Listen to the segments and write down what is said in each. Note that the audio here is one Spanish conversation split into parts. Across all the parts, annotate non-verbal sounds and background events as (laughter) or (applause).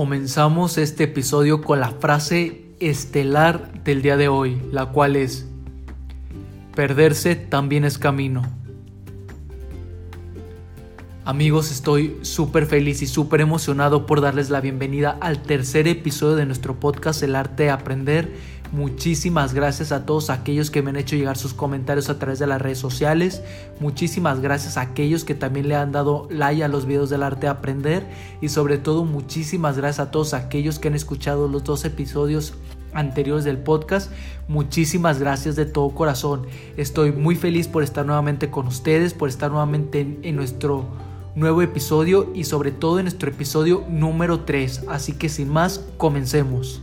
Comenzamos este episodio con la frase estelar del día de hoy, la cual es, perderse también es camino. Amigos, estoy súper feliz y súper emocionado por darles la bienvenida al tercer episodio de nuestro podcast El arte de aprender Muchísimas gracias a todos aquellos que me han hecho llegar sus comentarios a través de las redes sociales. Muchísimas gracias a aquellos que también le han dado like a los videos del arte de aprender. Y sobre todo muchísimas gracias a todos aquellos que han escuchado los dos episodios anteriores del podcast. Muchísimas gracias de todo corazón. Estoy muy feliz por estar nuevamente con ustedes, por estar nuevamente en, en nuestro nuevo episodio y sobre todo en nuestro episodio número 3. Así que sin más, comencemos.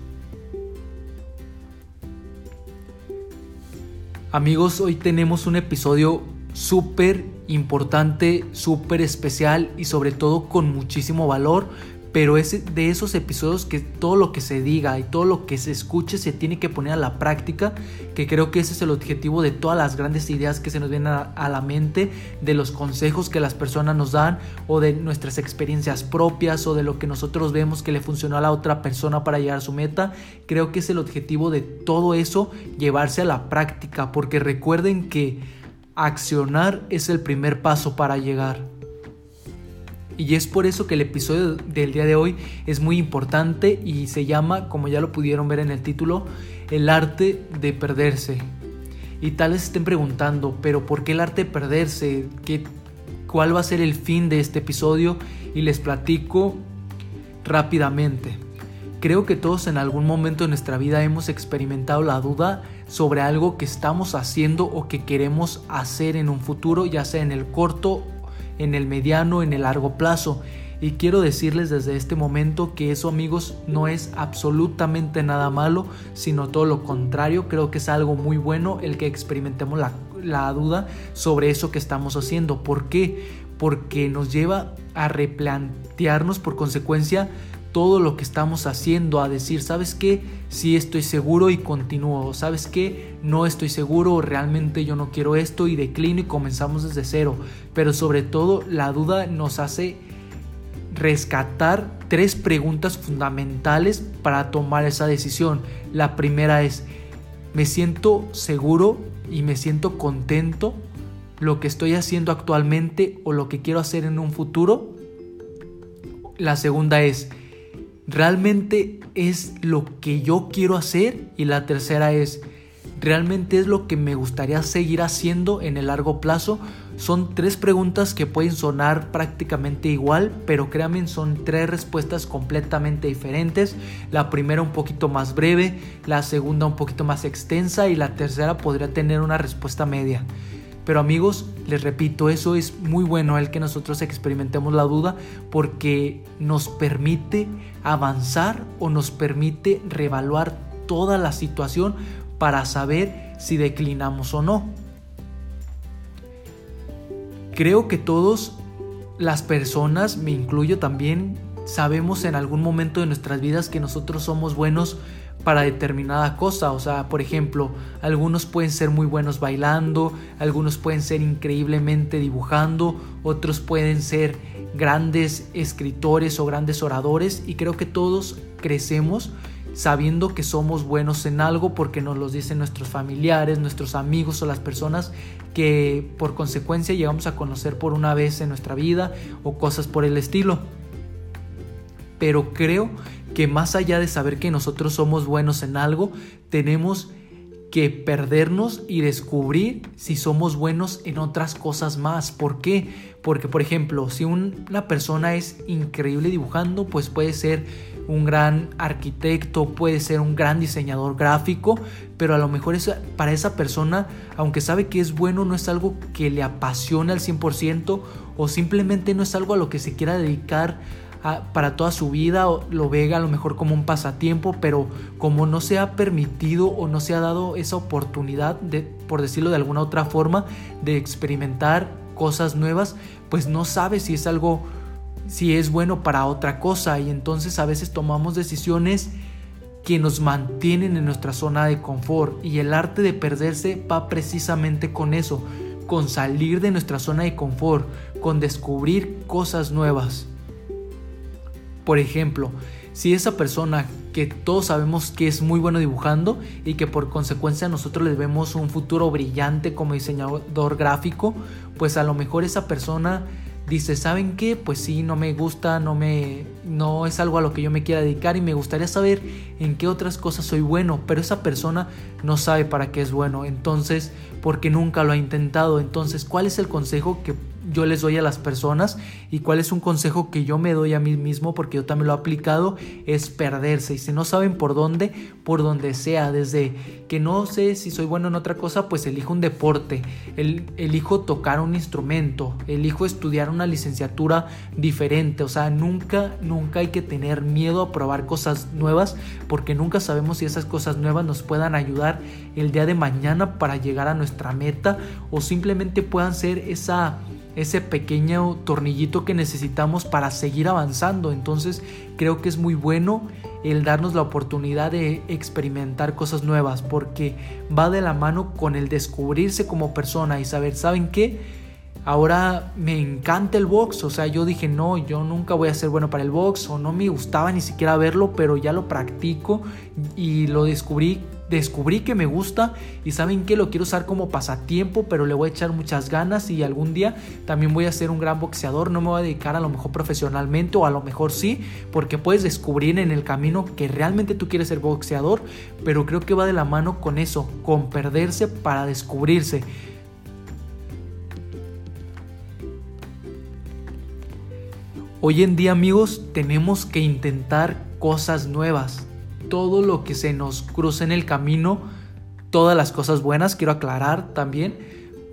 Amigos, hoy tenemos un episodio súper importante, súper especial y sobre todo con muchísimo valor, pero es de esos episodios que todo lo que se diga y todo lo que se escuche se tiene que poner a la práctica, que creo que ese es el objetivo de todas las grandes ideas que se nos vienen a, la mente, de los consejos que las personas nos dan o de nuestras experiencias propias o de lo que nosotros vemos que le funcionó a la otra persona para llegar a su meta. Creo que es el objetivo de todo eso, llevarse a la práctica, porque recuerden que accionar es el primer paso para llegar. Y es por eso que el episodio del día de hoy es muy importante y se llama, como ya lo pudieron ver en el título, el arte de perderse. Y tal vez estén preguntando, pero ¿por qué el arte de perderse? ¿Qué, ¿Cuál va a ser el fin de este episodio? Y les platico rápidamente. Creo que todos en algún momento de nuestra vida hemos experimentado la duda sobre algo que estamos haciendo o que queremos hacer en un futuro, ya sea en el corto en el mediano, en el largo plazo. Y quiero decirles desde este momento que eso amigos no es absolutamente nada malo, sino todo lo contrario, creo que es algo muy bueno el que experimentemos la, la duda sobre eso que estamos haciendo. ¿Por qué? Porque nos lleva a replantearnos por consecuencia todo lo que estamos haciendo, a decir, ¿sabes qué? Sí estoy seguro y continúo, ¿sabes qué? No estoy seguro, realmente yo no quiero esto y declino y comenzamos desde cero. Pero sobre todo la duda nos hace rescatar tres preguntas fundamentales para tomar esa decisión. La primera es, ¿me siento seguro y me siento contento lo que estoy haciendo actualmente o lo que quiero hacer en un futuro? La segunda es, ¿realmente es lo que yo quiero hacer? Y la tercera es, ¿realmente es lo que me gustaría seguir haciendo en el largo plazo? Son tres preguntas que pueden sonar prácticamente igual, pero créanme, son tres respuestas completamente diferentes. La primera un poquito más breve, la segunda un poquito más extensa y la tercera podría tener una respuesta media. Pero amigos, les repito, eso es muy bueno el que nosotros experimentemos la duda porque nos permite avanzar o nos permite reevaluar toda la situación para saber si declinamos o no. Creo que todos las personas, me incluyo también, sabemos en algún momento de nuestras vidas que nosotros somos buenos para determinada cosa. O sea, por ejemplo, algunos pueden ser muy buenos bailando, algunos pueden ser increíblemente dibujando, otros pueden ser grandes escritores o grandes oradores y creo que todos crecemos sabiendo que somos buenos en algo porque nos lo dicen nuestros familiares, nuestros amigos o las personas que por consecuencia llegamos a conocer por una vez en nuestra vida o cosas por el estilo. Pero creo que más allá de saber que nosotros somos buenos en algo, tenemos que perdernos y descubrir si somos buenos en otras cosas más. ¿Por qué? Porque, por ejemplo, si una persona es increíble dibujando, pues puede ser un gran arquitecto, puede ser un gran diseñador gráfico, pero a lo mejor para esa persona, aunque sabe que es bueno, no es algo que le apasiona al 100% o simplemente no es algo a lo que se quiera dedicar para toda su vida, lo ve a lo mejor como un pasatiempo, pero como no se ha permitido o no se ha dado esa oportunidad, de, por decirlo de alguna otra forma, de experimentar cosas nuevas, pues no sabe si es algo, si es bueno para otra cosa y entonces a veces tomamos decisiones que nos mantienen en nuestra zona de confort y el arte de perderse va precisamente con eso, con salir de nuestra zona de confort, con descubrir cosas nuevas. Por ejemplo, si esa persona que todos sabemos que es muy bueno dibujando y que por consecuencia nosotros le vemos un futuro brillante como diseñador gráfico, pues a lo mejor esa persona dice, ¿saben qué? Pues sí, no me gusta, no me no es algo a lo que yo me quiera dedicar y me gustaría saber en qué otras cosas soy bueno, pero esa persona no sabe para qué es bueno, entonces, porque nunca lo ha intentado, entonces, ¿cuál es el consejo que yo les doy a las personas y cuál es un consejo que yo me doy a mí mismo porque yo también lo he aplicado es perderse. Y si no saben por dónde por donde sea desde que no sé si soy bueno en otra cosa pues elijo un deporte. El, elijo tocar un instrumento elijo estudiar una licenciatura diferente. O sea nunca nunca hay que tener miedo a probar cosas nuevas porque nunca sabemos si esas cosas nuevas nos puedan ayudar el día de mañana para llegar a nuestra meta o simplemente puedan ser esa ese pequeño tornillito que necesitamos para seguir avanzando. Entonces creo que es muy bueno el darnos la oportunidad de experimentar cosas nuevas porque va de la mano con el descubrirse como persona y saber, ¿saben qué? Ahora me encanta el box, o sea, yo dije, no, yo nunca voy a ser bueno para el box o no me gustaba ni siquiera verlo, pero ya lo practico y lo descubrí descubrí que me gusta y saben que lo quiero usar como pasatiempo, pero le voy a echar muchas ganas y algún día también voy a ser un gran boxeador, no me voy a dedicar a lo mejor profesionalmente o a lo mejor sí, porque puedes descubrir en el camino que realmente tú quieres ser boxeador, pero creo que va de la mano con eso, con perderse para descubrirse. Hoy en día amigos tenemos que intentar cosas nuevas todo lo que se nos cruce en el camino, todas las cosas buenas, quiero aclarar también,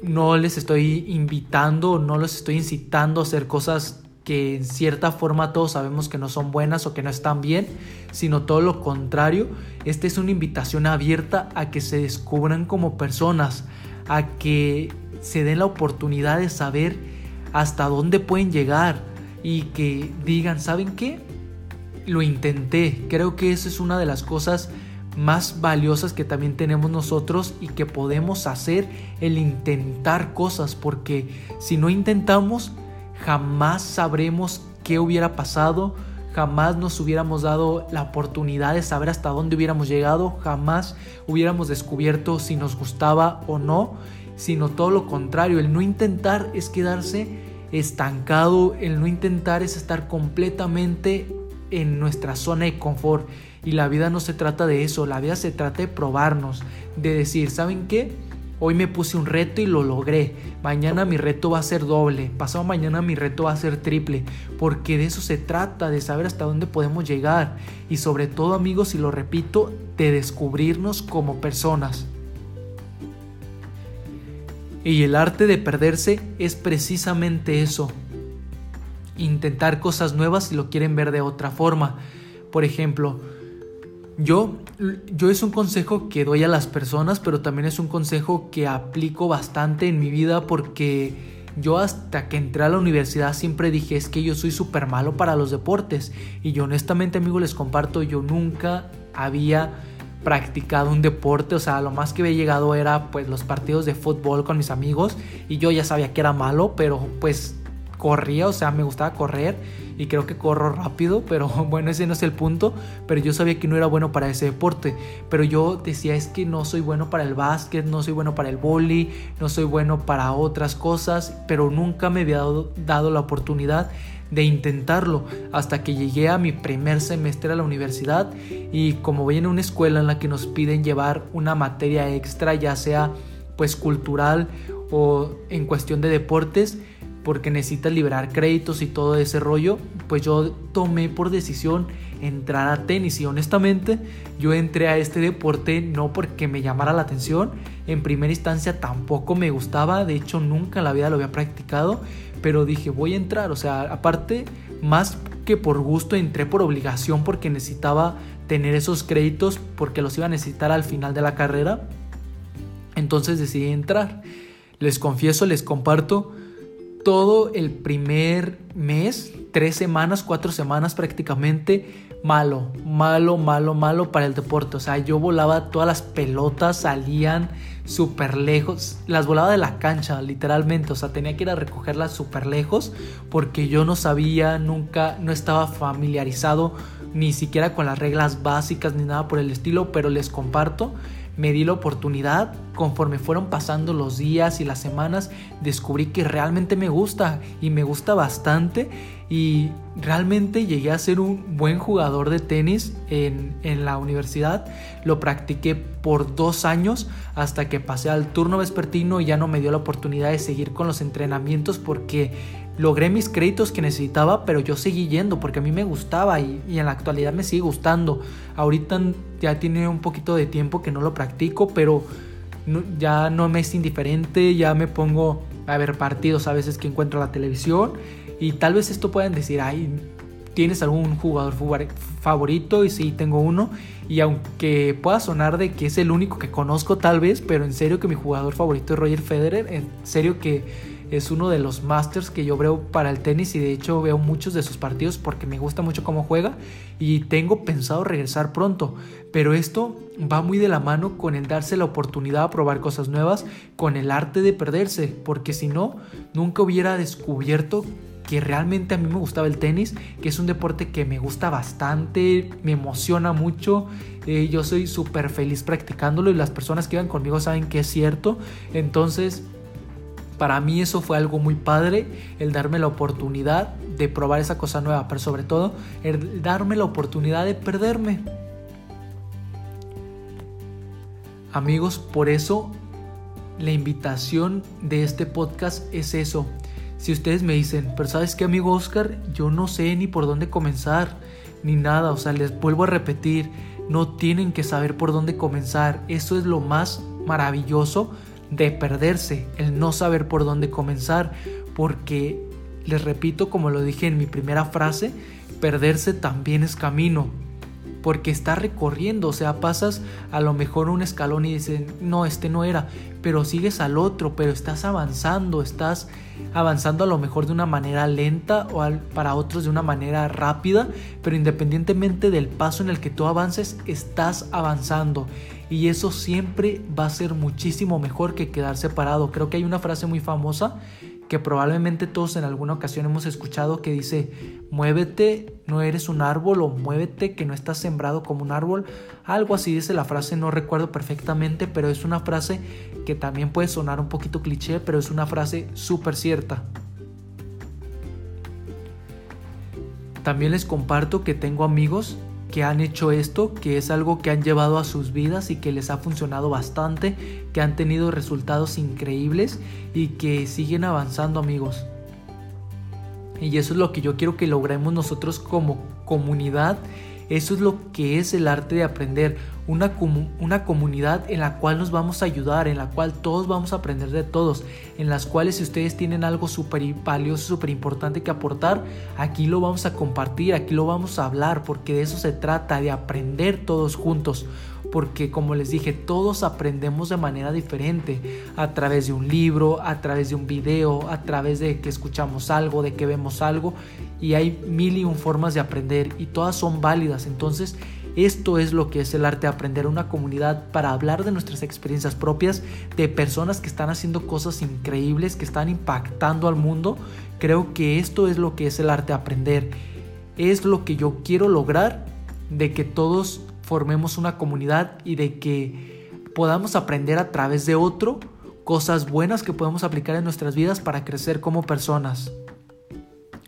no les estoy invitando, no les estoy incitando a hacer cosas que en cierta forma todos sabemos que no son buenas o que no están bien, sino todo lo contrario. Esta es una invitación abierta a que se descubran como personas, a que se den la oportunidad de saber hasta dónde pueden llegar y que digan, ¿saben qué? Lo intenté. Creo que esa es una de las cosas más valiosas que también tenemos nosotros y que podemos hacer el intentar cosas porque si no intentamos jamás sabremos qué hubiera pasado, jamás nos hubiéramos dado la oportunidad de saber hasta dónde hubiéramos llegado, jamás hubiéramos descubierto si nos gustaba o no, sino todo lo contrario, el no intentar es quedarse estancado, el no intentar es estar completamente en nuestra zona de confort. Y la vida no se trata de eso, la vida se trata de probarnos, de decir, ¿saben qué? Hoy me puse un reto y lo logré. Mañana mi reto va a ser doble. Pasado mañana mi reto va a ser triple. Porque de eso se trata, de saber hasta dónde podemos llegar. Y sobre todo amigos, y lo repito, de descubrirnos como personas. Y el arte de perderse es precisamente eso, intentar cosas nuevas si lo quieren ver de otra forma. Por ejemplo, yo, yo es un consejo que doy a las personas, pero también es un consejo que aplico bastante en mi vida porque yo hasta que entré a la universidad siempre dije es que yo soy súper malo para los deportes. Y yo honestamente amigo les comparto, yo nunca había practicado un deporte, o sea, lo más que había llegado era pues los partidos de fútbol con mis amigos y yo ya sabía que era malo, pero pues corría, o sea, me gustaba correr y creo que corro rápido, (laughs) pero bueno, ese no es el punto, pero yo sabía que no era bueno para ese deporte, pero yo decía es que no soy bueno para el básquet, no soy bueno para el boli, no soy bueno para otras cosas, pero nunca me había dado, la oportunidad de intentarlo hasta que llegué a mi primer semestre a la universidad y como voy en una escuela en la que nos piden llevar una materia extra, ya sea pues cultural o en cuestión de deportes, porque necesitas liberar créditos y todo ese rollo, pues yo tomé por decisión entrar a tenis y honestamente yo entré a este deporte no porque me llamara la atención, en primera instancia tampoco me gustaba, de hecho nunca en la vida lo había practicado, pero dije voy a entrar, o sea, aparte más que por gusto entré por obligación porque necesitaba tener esos créditos porque los iba a necesitar al final de la carrera, entonces decidí entrar. Les confieso, les comparto, todo el primer mes, tres semanas, cuatro semanas prácticamente, malo, malo, malo, malo para el deporte. O sea, yo volaba todas las pelotas, salían súper lejos, las volaba de la cancha, literalmente. O sea, tenía que ir a recogerlas súper lejos porque yo no sabía, nunca, no estaba familiarizado ni siquiera con las reglas básicas ni nada por el estilo, pero les comparto me di la oportunidad, conforme fueron pasando los días y las semanas, descubrí que realmente me gusta y me gusta bastante y realmente llegué a ser un buen jugador de tenis en, en la universidad. Lo practiqué por dos años hasta que pasé al turno vespertino y ya no me dio la oportunidad de seguir con los entrenamientos porque logré mis créditos que necesitaba, pero yo seguí yendo porque a mí me gustaba y, en la actualidad me sigue gustando. Ahorita ya tiene un poquito de tiempo que no lo practico, pero ya no me es indiferente, ya me pongo a ver partidos a veces que encuentro la televisión y tal vez esto puedan decir, ay, ¿tienes algún jugador favorito? Y sí, tengo uno. Y aunque pueda sonar de que es el único que conozco tal vez, pero en serio que mi jugador favorito es Roger Federer, en serio que es uno de los masters que yo veo para el tenis y de hecho veo muchos de sus partidos porque me gusta mucho cómo juega y tengo pensado regresar pronto. Pero esto va muy de la mano con el darse la oportunidad a probar cosas nuevas, con el arte de perderse, porque si no, nunca hubiera descubierto que realmente a mí me gustaba el tenis, que es un deporte que me gusta bastante, me emociona mucho, eh, yo soy súper feliz practicándolo y las personas que iban conmigo saben que es cierto, entonces para mí eso fue algo muy padre, el darme la oportunidad de probar esa cosa nueva, pero sobre todo el darme la oportunidad de perderme. Amigos, por eso la invitación de este podcast es eso. Si ustedes me dicen, pero sabes qué amigo Oscar, yo no sé ni por dónde comenzar, ni nada, o sea, les vuelvo a repetir, no tienen que saber por dónde comenzar, eso es lo más maravilloso de perderse, el no saber por dónde comenzar, porque les repito, como lo dije en mi primera frase, perderse también es camino, porque está recorriendo, o sea, pasas a lo mejor un escalón y dices, no, este no era, pero sigues al otro, pero estás avanzando, estás avanzando a lo mejor de una manera lenta o para otros de una manera rápida, pero independientemente del paso en el que tú avances, estás avanzando y eso siempre va a ser muchísimo mejor que quedar separado. Creo que hay una frase muy famosa que probablemente todos en alguna ocasión hemos escuchado que dice, muévete, no eres un árbol o muévete que no estás sembrado como un árbol. Algo así dice la frase, no recuerdo perfectamente, pero es una frase que también puede sonar un poquito cliché, pero es una frase súper cierta. También les comparto que tengo amigos que han hecho esto, que es algo que han llevado a sus vidas y que les ha funcionado bastante, que han tenido resultados increíbles y que siguen avanzando amigos. Y eso es lo que yo quiero que logremos nosotros como comunidad eso es lo que es el arte de aprender, una, una comunidad en la cual nos vamos a ayudar, en la cual todos vamos a aprender de todos, en las cuales si ustedes tienen algo súper valioso, súper importante que aportar, aquí lo vamos a compartir, aquí lo vamos a hablar, porque de eso se trata, de aprender todos juntos porque como les dije, todos aprendemos de manera diferente, a través de un libro, a través de un video, a través de que escuchamos algo, de que vemos algo, y hay mil y un formas de aprender y todas son válidas. Entonces, esto es lo que es el arte de aprender una comunidad para hablar de nuestras experiencias propias, de personas que están haciendo cosas increíbles, que están impactando al mundo. Creo que esto es lo que es el arte de aprender. Es lo que yo quiero lograr de que todos formemos una comunidad y de que podamos aprender a través de otro cosas buenas que podemos aplicar en nuestras vidas para crecer como personas.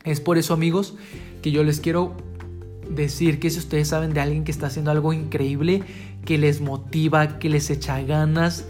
Es por eso amigos que yo les quiero decir que si ustedes saben de alguien que está haciendo algo increíble, que les motiva, que les echa ganas,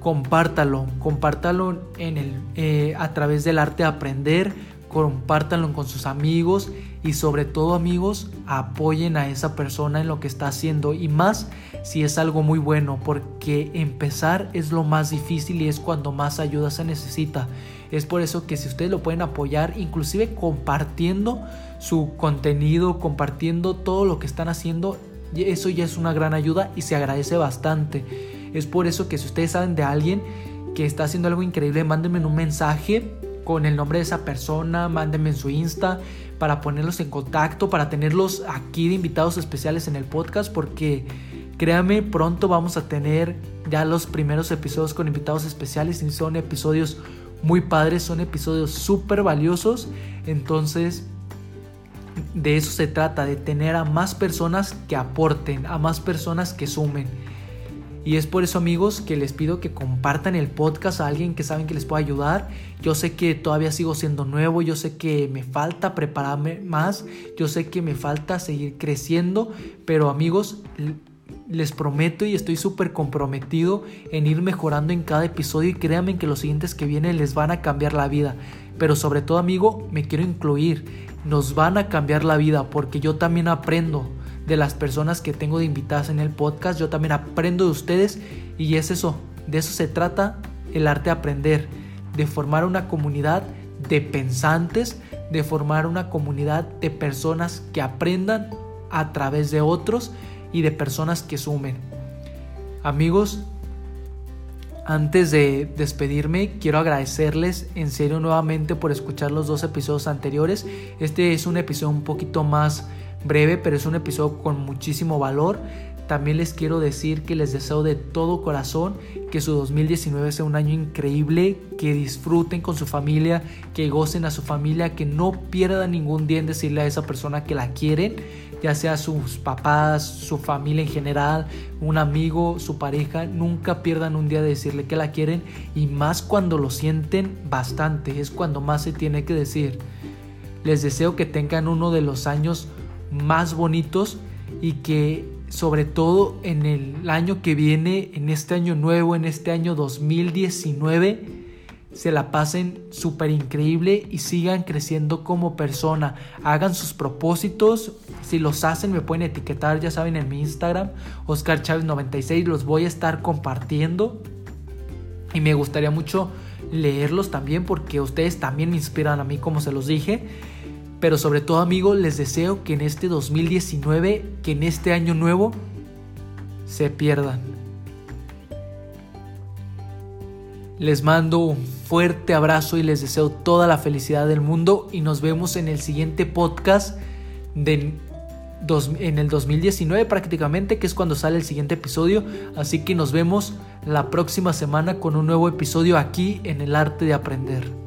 compártalo, compártalo en el, eh, a través del arte de aprender, compártanlo con sus amigos y sobre todo amigos apoyen a esa persona en lo que está haciendo y más si es algo muy bueno porque empezar es lo más difícil y es cuando más ayuda se necesita. Es por eso que si ustedes lo pueden apoyar inclusive compartiendo su contenido, compartiendo todo lo que están haciendo, eso ya es una gran ayuda y se agradece bastante. Es por eso que si ustedes saben de alguien que está haciendo algo increíble, mándenme un mensaje con el nombre de esa persona, mándenme en su Insta para ponerlos en contacto, para tenerlos aquí de invitados especiales en el podcast, porque créanme, pronto vamos a tener ya los primeros episodios con invitados especiales y son episodios muy padres, son episodios súper valiosos, entonces de eso se trata, de tener a más personas que aporten, a más personas que sumen. Y es por eso amigos que les pido que compartan el podcast a alguien que saben que les pueda ayudar. Yo sé que todavía sigo siendo nuevo, yo sé que me falta prepararme más, yo sé que me falta seguir creciendo, pero amigos, les prometo y estoy súper comprometido en ir mejorando en cada episodio y créanme que los siguientes que vienen les van a cambiar la vida. Pero sobre todo amigo, me quiero incluir, nos van a cambiar la vida porque yo también aprendo de las personas que tengo de invitadas en el podcast. Yo también aprendo de ustedes y es eso, de eso se trata el arte de aprender, de formar una comunidad de pensantes, de formar una comunidad de personas que aprendan a través de otros y de personas que sumen. Amigos, antes de despedirme, quiero agradecerles en serio nuevamente por escuchar los dos episodios anteriores. Este es un episodio un poquito más breve, pero es un episodio con muchísimo valor. También les quiero decir que les deseo de todo corazón que su 2019 sea un año increíble, que disfruten con su familia, que gocen a su familia, que no pierdan ningún día en decirle a esa persona que la quieren, ya sea sus papás, su familia en general, un amigo, su pareja, nunca pierdan un día de decirle que la quieren y más cuando lo sienten bastante, es cuando más se tiene que decir. Les deseo que tengan uno de los años más bonitos y que sobre todo en el año que viene, en este año nuevo, en este año 2019, se la pasen súper increíble y sigan creciendo como persona. Hagan sus propósitos. Si los hacen, me pueden etiquetar, ya saben, en mi Instagram, Oscar Chávez 96. Los voy a estar compartiendo. Y me gustaría mucho leerlos también porque ustedes también me inspiran a mí, como se los dije. Pero sobre todo amigos, les deseo que en este 2019, que en este año nuevo, se pierdan. Les mando un fuerte abrazo y les deseo toda la felicidad del mundo y nos vemos en el siguiente podcast de en el 2019 prácticamente, que es cuando sale el siguiente episodio. Así que nos vemos la próxima semana con un nuevo episodio aquí en el arte de aprender.